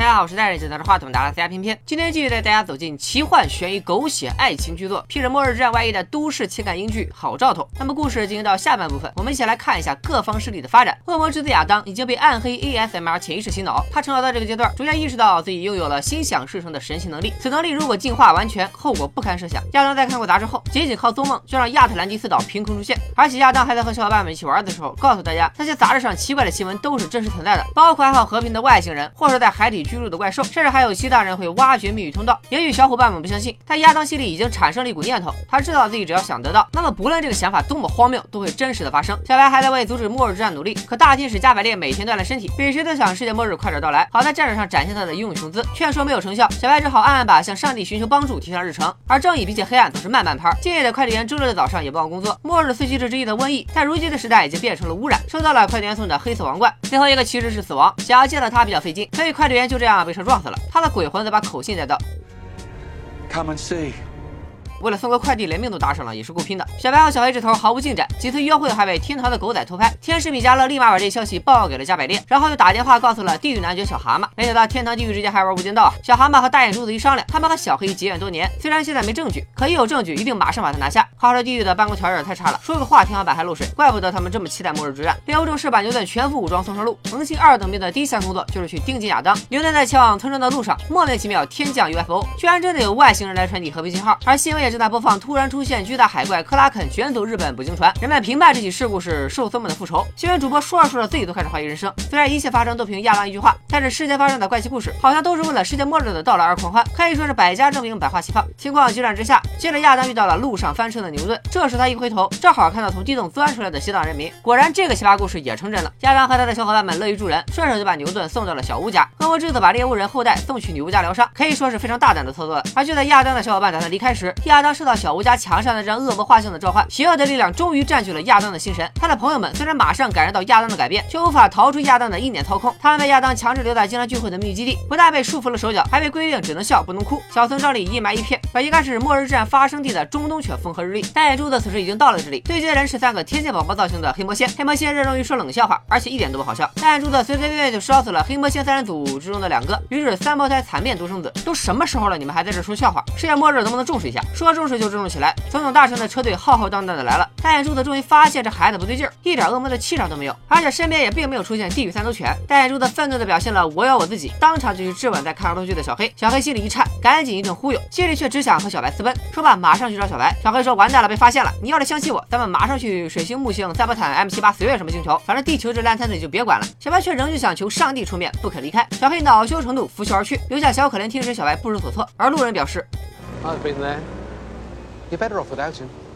大家好，我是戴着镜头的话筒，打拉 C 偏偏。今天继续带大家走进奇幻悬疑狗血爱情巨作，披着末日之战外衣的都市情感英剧《好兆头》。那么故事进行到下半部分，我们一起来看一下各方势力的发展。恶魔之子亚当已经被暗黑 ASMR 潜意识洗脑，他成长到这个阶段，逐渐意识到自己拥有了心想事成的神奇能力。此能力如果进化完全，后果不堪设想。亚当在看过杂志后，仅仅靠做梦就让亚特兰蒂斯岛凭空出现，而且亚当还在和小伙伴们一起玩的时候，告诉大家那些杂志上奇怪的新闻都是真实存在的，包括爱好和平的外星人，或者在海底居住的怪兽，甚至还有其他人会挖掘秘密通道。也许小伙伴们不相信，但亚当心里已经产生了一股念头，他知道自己只要想得到，那么不论这个想法多么荒谬，都会真实的发生。小白还在为阻止末日之战努力，可大天使加百列每天锻炼身体，比谁都想世界末日快点到来，好在战场上展现他的英勇雄姿。劝说没有成效，小白只好暗暗把向上帝寻求帮助提上日程。而正义比起黑暗总是慢半拍。敬业的快递员周六的早上也不忘工作。末日四骑士之一的瘟疫，在如今的时代已经变成了污染，收到了快递员送的黑色王冠。最后一个骑士是死亡，想要见到他比较费劲，所以快递员就这样被车撞死了。他的鬼魂则把口信带到。Come and see. 为了送个快递，连命都搭上了，也是够拼的。小白和小黑这头毫无进展，几次约会还被天堂的狗仔偷拍。天使米迦勒立马把这消息报告给了加百列，然后又打电话告诉了地狱男爵小蛤蟆。没想到天堂地狱之间还玩无间道啊！小蛤蟆和大眼珠子一商量，他们和小黑结怨多年，虽然现在没证据，可一有证据，一定马上把他拿下。话说地狱的办公条件太差了，说个话天花板还漏水，怪不得他们这么期待末日之战。猎巫正式把牛顿全副武装送上路，萌新二等兵的第一项工作就是去盯紧亚当。牛顿在前往村庄的路上，莫名其妙天降 UFO，居然真的有外星人来传递和平信号，而新闻也正在播放突然。出现巨大海怪克拉肯卷走日本捕鲸船，人们评判这起事故是兽僧们的复仇。新闻主播说着说着自己都开始怀疑人生。虽然一切发生都凭亚当一句话，但是世间发生的怪奇故事好像都是为了世界末日的到来而狂欢，可以说是百家争鸣，百花齐放。情况急转直下，接着亚当遇到了路上翻车的牛顿。这时他一回头，正好看到从地洞钻出来的西藏人民。果然这个奇葩故事也成真了。亚当和他的小伙伴们乐于助人，顺手就把牛顿送到了小屋家。恶魔之子把猎物人后代送去女巫家疗伤，可以说是非常大胆的操作了。而就在亚当的小伙伴打算离开时，亚亚当受到小吴家墙上那张恶魔。画像的召唤，邪恶的力量终于占据了亚当的心神。他的朋友们虽然马上感受到亚当的改变，却无法逃出亚当的意念操控。他们被亚当强制留在经常聚会的秘密基地，不但被束缚了手脚，还被规定只能笑不能哭。小村庄里阴霾一片，本应该是末日战发生地的中东却风和日丽。大眼珠子此时已经到了这里，对接人是三个天线宝宝造型的黑魔仙。黑魔仙热衷于说冷笑话，而且一点都不好笑。大眼珠子随随便便就烧死了黑魔仙三人组之中的两个，于是三胞胎惨变独生子。都什么时候了，你们还在这说笑话？世界末日能不能重视一下？说重视就重视起来。总统大臣的车队浩浩荡荡。的来了，大眼珠子终于发现这孩子不对劲儿，一点恶魔的气场都没有，而且身边也并没有出现地狱三头犬。大眼珠子愤怒的表现了我要我自己，当场就去质问在看儿童剧的小黑。小黑心里一颤，赶紧一顿忽悠，心里却只想和小白私奔。说罢，马上去找小白。小黑说完蛋了，被发现了。你要是相信我，咱们马上去水星、木星、赛博坦、M 七八、随便什么星球，反正地球这烂摊子你就别管了。小白却仍旧想求上帝出面，不肯离开。小黑恼羞成怒，拂袖而去，留下小可怜听使小白不知所措。而路人表示 You're better off without him.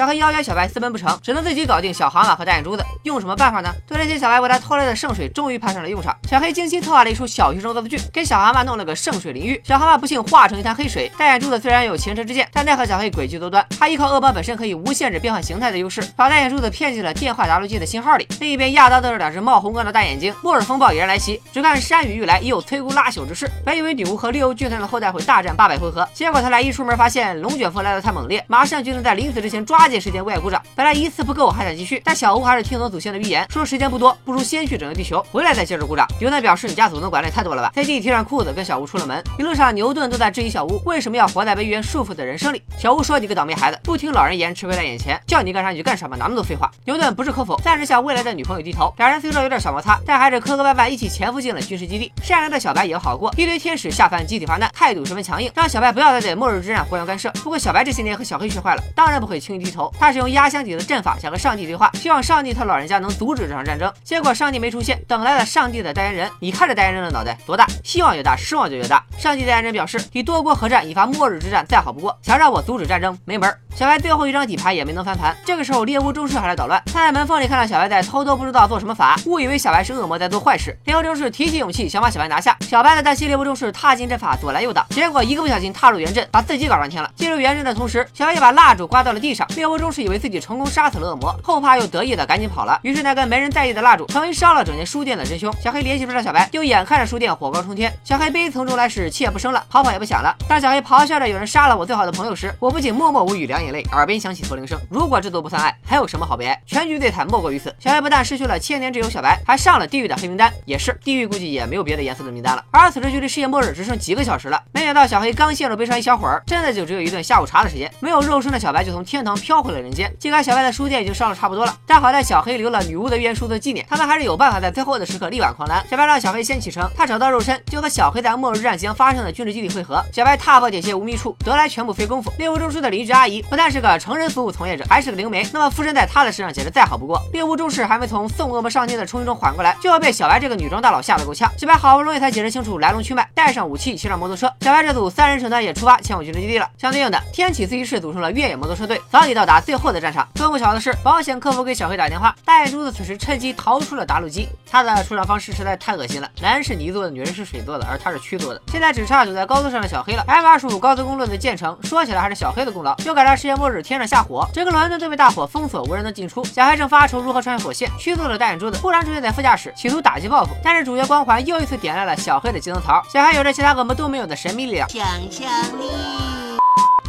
小黑邀约小白私奔不成，只能自己搞定小蛤蟆和大眼珠子。用什么办法呢？对这些小白为他偷来的圣水终于派上了用场。小黑精心策划了一出小学生恶作剧，给小蛤蟆弄了个圣水淋浴。小蛤蟆不幸化成一滩黑水。大眼珠子虽然有前车之鉴，但奈何小黑诡计多端。他依靠恶魔本身可以无限制变换形态的优势，把大眼珠子骗进了电话答录机的信号里。另一边，亚当瞪着两只冒红光的大眼睛。末日风暴已然来袭，只看山雨欲来，已有摧枯拉朽之势。本以为女巫和猎巫军团的后代会大战八百回合，结果他俩一出门发现龙卷风来得太猛烈，马上就能在临死之前抓紧时间为爱鼓掌。本来一次不够，还想继续，但小吴还是听从祖先的预言，说时间不多，不如先去拯救地球，回来再接着鼓掌。牛顿表示：“你家祖宗管的也太多了吧？”随即提上裤子跟小吴出了门。一路上，牛顿都在质疑小吴为什么要活在被预言束缚的人生里。小吴说：“你个倒霉孩子，不听老人言，吃亏在眼前，叫你干啥你就干啥吧，哪那么多废话。”牛顿不置可否，暂时向未来的女朋友低头。两人虽说有点小摩擦，但还是磕磕绊绊一起潜伏进了军事基地。善良的小白也好过，一堆天使下凡集体发难，态度十分强硬，让小白不要再对末日之战互相干涉。不过小白这些年和小黑学坏了，当然不会轻易低头。他是用压箱底的阵法想和上帝对话，希望上帝他老人家能阻止这场战争。结果上帝没出现，等来了上帝的代言人。你看这代言人的脑袋多大？希望越大，失望就越大。上帝代言人表示，以多国合战引发末日之战再好不过，想让我阻止战争没门。小白最后一张底牌也没能翻盘。这个时候，猎巫中士还来捣乱。他在门缝里看到小白在偷偷不知道做什么法，误以为小白是恶魔在做坏事。猎巫中士提起勇气想把小白拿下，小白呢担心猎巫中士踏进阵法，左拦右挡，结果一个不小心踏入元阵，把自己搞上天了。进入元阵的同时，小白也把蜡烛刮到了地上，猎巫中是以为自己成功杀死了恶魔，后怕又得意的赶紧跑了。于是那根没人在意的蜡烛成为烧了整间书店的真凶。小黑联系不上小白，就眼看着书店火光冲天，小黑悲从中来时气也不生了，跑跑也不想了。当小黑咆哮着有人杀了我最好的朋友时，我不仅默默无语，两眼泪，耳边响起驼铃声。如果这都不算爱，还有什么好悲哀？全局最惨莫过于此。小黑不但失去了千年之友小白，还上了地狱的黑名单。也是，地狱估计也没有别的颜色的名单了。而此时距离世界末日只剩几个小时了，没想到小黑刚陷入悲伤一小会儿，真的就只有一顿下午茶的时间。没有肉身的小白就从天堂飘回了人间。尽管小白的书店已经烧了差不多了，但好在小黑留了女巫的预言书做纪念，他们还是有办法在最后的时刻力挽狂澜。小白让小黑先启程，他找到肉身就和小黑在末日战即将发生的军事基地会合。小白踏破铁鞋无觅处，得来全不费功夫。猎物中枢的邻居阿姨不但是个成人服务从业者，还是个灵媒，那么附身在她的身上简直再好不过。猎物中士还没从送恶魔上天的冲击中缓过来，就要被小白这个女装大佬吓得够呛。小白好不容易才解释清楚来龙去脉，带上武器，骑上摩托车。小白这组三人成团也出发前往军事基地了。相对应的，天启自习室组成了越野摩托车队，早已到到达最后的战场。更不巧的是，保险客服给小黑打电话，大眼珠子此时趁机逃出了打路机。他的出场方式实在太恶心了，男人是泥做的，女人是水做的，而他是蛆做的。现在只差堵在高速上的小黑了。M 二十五高速公路的建成，说起来还是小黑的功劳。就赶上世界末日，天上下火，整个伦敦都被大火封锁，无人能进出。小黑正发愁如何穿越火线，虚做的大眼珠子突然出现在副驾驶，企图打击报复。但是主角光环又一次点亮了小黑的技能槽。小黑有着其他恶魔都没有的神秘力量，想象力。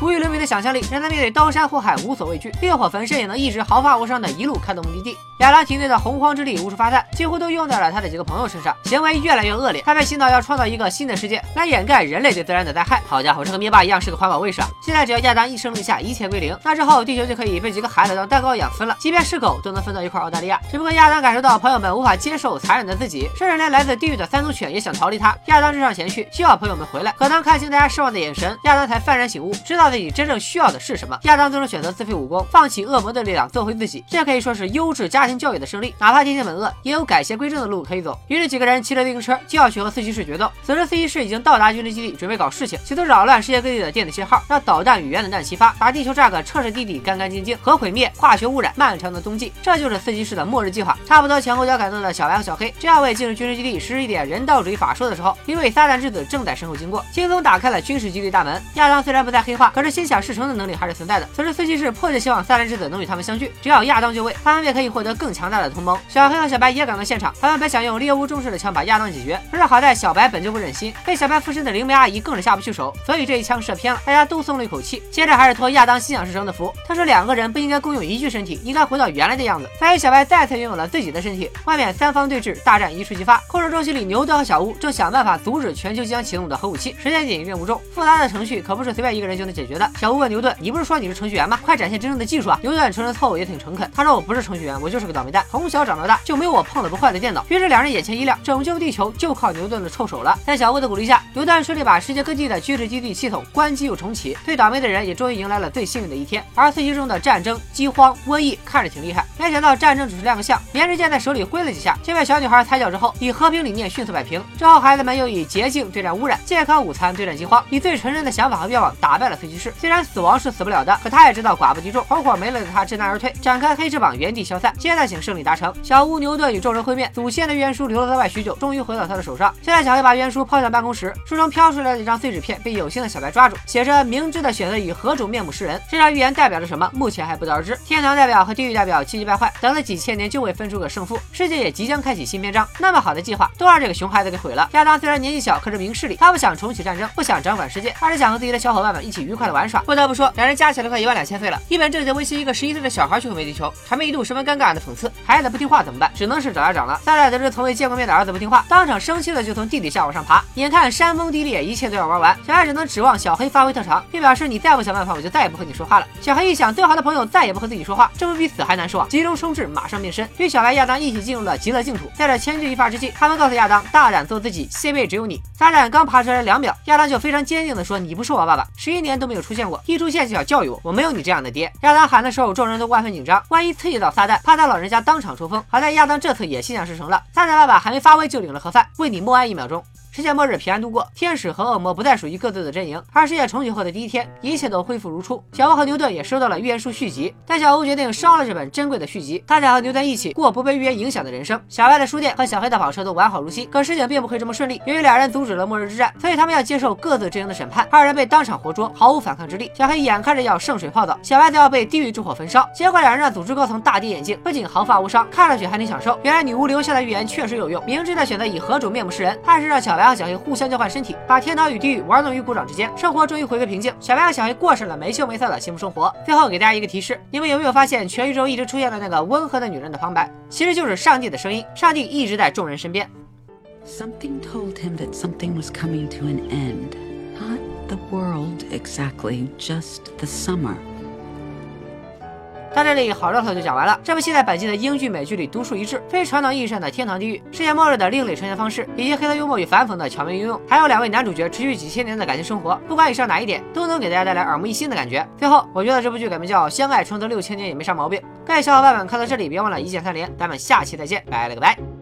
无与伦比的想象力，让他面对刀山火海无所畏惧，烈火焚身也能一直毫发无伤的一路开到目的地。亚当体内的洪荒之力无处发散，几乎都用在了他的几个朋友身上，行为越来越恶劣。他被洗脑要创造一个新的世界来掩盖人类对自然的灾害。好家伙，这和灭霸一样是个环保卫士啊！现在只要亚当一声令下，一切归零，那之后地球就可以被几个孩子当蛋糕养分了，即便是狗都能分到一块澳大利亚。只不过亚当感受到朋友们无法接受残忍的自己，甚至连来自地狱的三足犬也想逃离他。亚当追上前去，希望朋友们回来。可当看清大家失望的眼神，亚当才幡然醒悟，知道自己真正需要。的是什么？亚当最终选择自废武功，放弃恶魔的力量，做回自己。这可以说是优质家庭教育的胜利。哪怕天性本恶，也有改邪归正的路可以走。于是几个人骑着自行车就要去和四骑士决斗。此时四骑士已经到达军事基地，准备搞事情，企图扰乱世界各地的电子信号，让导弹与原子弹齐发，把地球炸个彻彻底底、干干净净。核毁灭、化学污染、漫长的冬季，这就是四骑士的末日计划。差不多前后脚赶到的小白和小黑，正要为进入军事基地实施一点人道主义法术的时候，一位撒旦之子正在身后经过，轻松打开了军事基地大门。亚当虽然不再黑化，可可是心想事成的能力还是存在的。此时，四骑士迫切希望撒旦之子能与他们相聚，只要亚当就位，他们便可以获得更强大的同盟。小黑和小白也赶到现场，他们本想用猎巫中式的枪把亚当解决，可是好在小白本就不忍心，被小白附身的灵媒阿姨更是下不去手，所以这一枪射偏了，大家都松了一口气。接着还是托亚当心想事成的福，他说两个人不应该共用一具身体，应该回到原来的样子。所以小白再次拥有了自己的身体。外面三方对峙，大战一触即发。控制中心里，牛顿和小屋正想办法阻止全球即将启动的核武器。时间紧，任务重，复杂的程序可不是随便一个人就能解决的。小屋问牛顿：“你不是说你是程序员吗？快展现真正。”的技术啊，牛顿承认错误也挺诚恳。他说我不是程序员，我就是个倒霉蛋，从小长到大就没有我碰的不坏的电脑。于是两人眼前一亮，拯救地球就靠牛顿的臭手了。在小乌的鼓励下，牛顿顺利把世界各地的军事基地系统关机又重启。最倒霉的人也终于迎来了最幸运的一天。而四期中的战争、饥荒、瘟疫看着挺厉害，没想到战争只是亮个相，连支箭在手里挥了几下，却被小女孩踩脚之后，以和平理念迅速摆平。之后孩子们又以洁净对战污染，健康午餐对战饥荒，以最纯真的想法和愿望打败了四骑士。虽然死亡是死不了的，可他也知道寡不敌众，团伙没了的他。知难而退，展开黑翅膀，原地消散。阶段性胜利达成，小屋牛顿与众人会面。祖先的冤书流落在外许久，终于回到他的手上。现在小黑把冤书抛向办公室，书中飘出来的一张碎纸片被有心的小白抓住，写着“明智的选择以何种面目示人”。这张预言代表着什么？目前还不得而知。天堂代表和地狱代表气急败坏，等了几千年就未分出个胜负。世界也即将开启新篇章。那么好的计划都让这个熊孩子给毁了。亚当虽然年纪小，可是明事理。他不想重启战争，不想掌管世界，而是想和自己的小伙伴们一起愉快快的玩耍。不得不说，两人加起来快一万两千岁了。一本正经温馨一个十一岁的小孩去毁灭地球，场面一度十分尴尬的讽刺。孩子不听话怎么办？只能是找家长了。撒旦得知从未见过面的儿子不听话，当场生气的就从地底下往上爬。眼看山崩地裂，一切都要玩完，小孩只能指望小黑发挥特长，并表示你再不想办法，我就再也不和你说话了。小黑一想，最好的朋友再也不和自己说话，这不比死还难受啊！急中生智，马上变身，与小白、亚当一起进入了极乐净土。在这千钧一发之际，他们告诉亚当，大胆做自己，下辈只有你。撒旦刚爬出来两秒，亚当就非常坚定的说：“你不是我爸爸，十一年都没有出现过，一出现就想教育我，我没有你这样的爹。”亚当喊的时候，众人都万分紧张，万一刺激到撒旦，怕他老人家当场抽风。好在亚当这次也心想事成了，撒旦爸爸还没发威就领了盒饭，为你默哀一秒钟。世界末日平安度过，天使和恶魔不再属于各自的阵营。而世界重启后的第一天，一切都恢复如初。小欧和牛顿也收到了预言书续集，但小欧决定烧了这本珍贵的续集，他想和牛顿一起过不被预言影响的人生。小白的书店和小黑的跑车都完好如新，可事情并不会这么顺利。由于俩人阻止了末日之战，所以他们要接受各自阵营的审判。二人被当场活捉，毫无反抗之力。小黑眼看着要圣水泡澡，小白则要被地狱之火焚烧。结果两人让组织高层大跌眼镜，不仅毫发无伤，看上去还挺享受。原来女巫留下的预言确实有用，明智的选择以何种面目示人，暗示让小白和小黑互相交换身体，把天堂与地狱玩弄于股掌之间，生活终于回归平静。小白和小黑过上了没羞没臊的幸福生活。最后给大家一个提示，你们有没有发现全宇宙一直出现的那个温和的女人的旁白，其实就是上帝的声音。上帝一直在众人身边。Something told him that something was coming to an end. Not the world exactly, just the summer. 到这里，好兆头就讲完了。这部戏在本季的英剧、美剧里独树一帜，非传统意义上的天堂地狱、世界末日的另类呈现方式，以及黑色幽默与反讽的巧妙运用，还有两位男主角持续几千年的感情生活，不管以上哪一点，都能给大家带来耳目一新的感觉。最后，我觉得这部剧改名叫《相爱重则六千年》也没啥毛病。各位小伙伴们看到这里，别忘了一键三连，咱们下期再见，拜了个拜。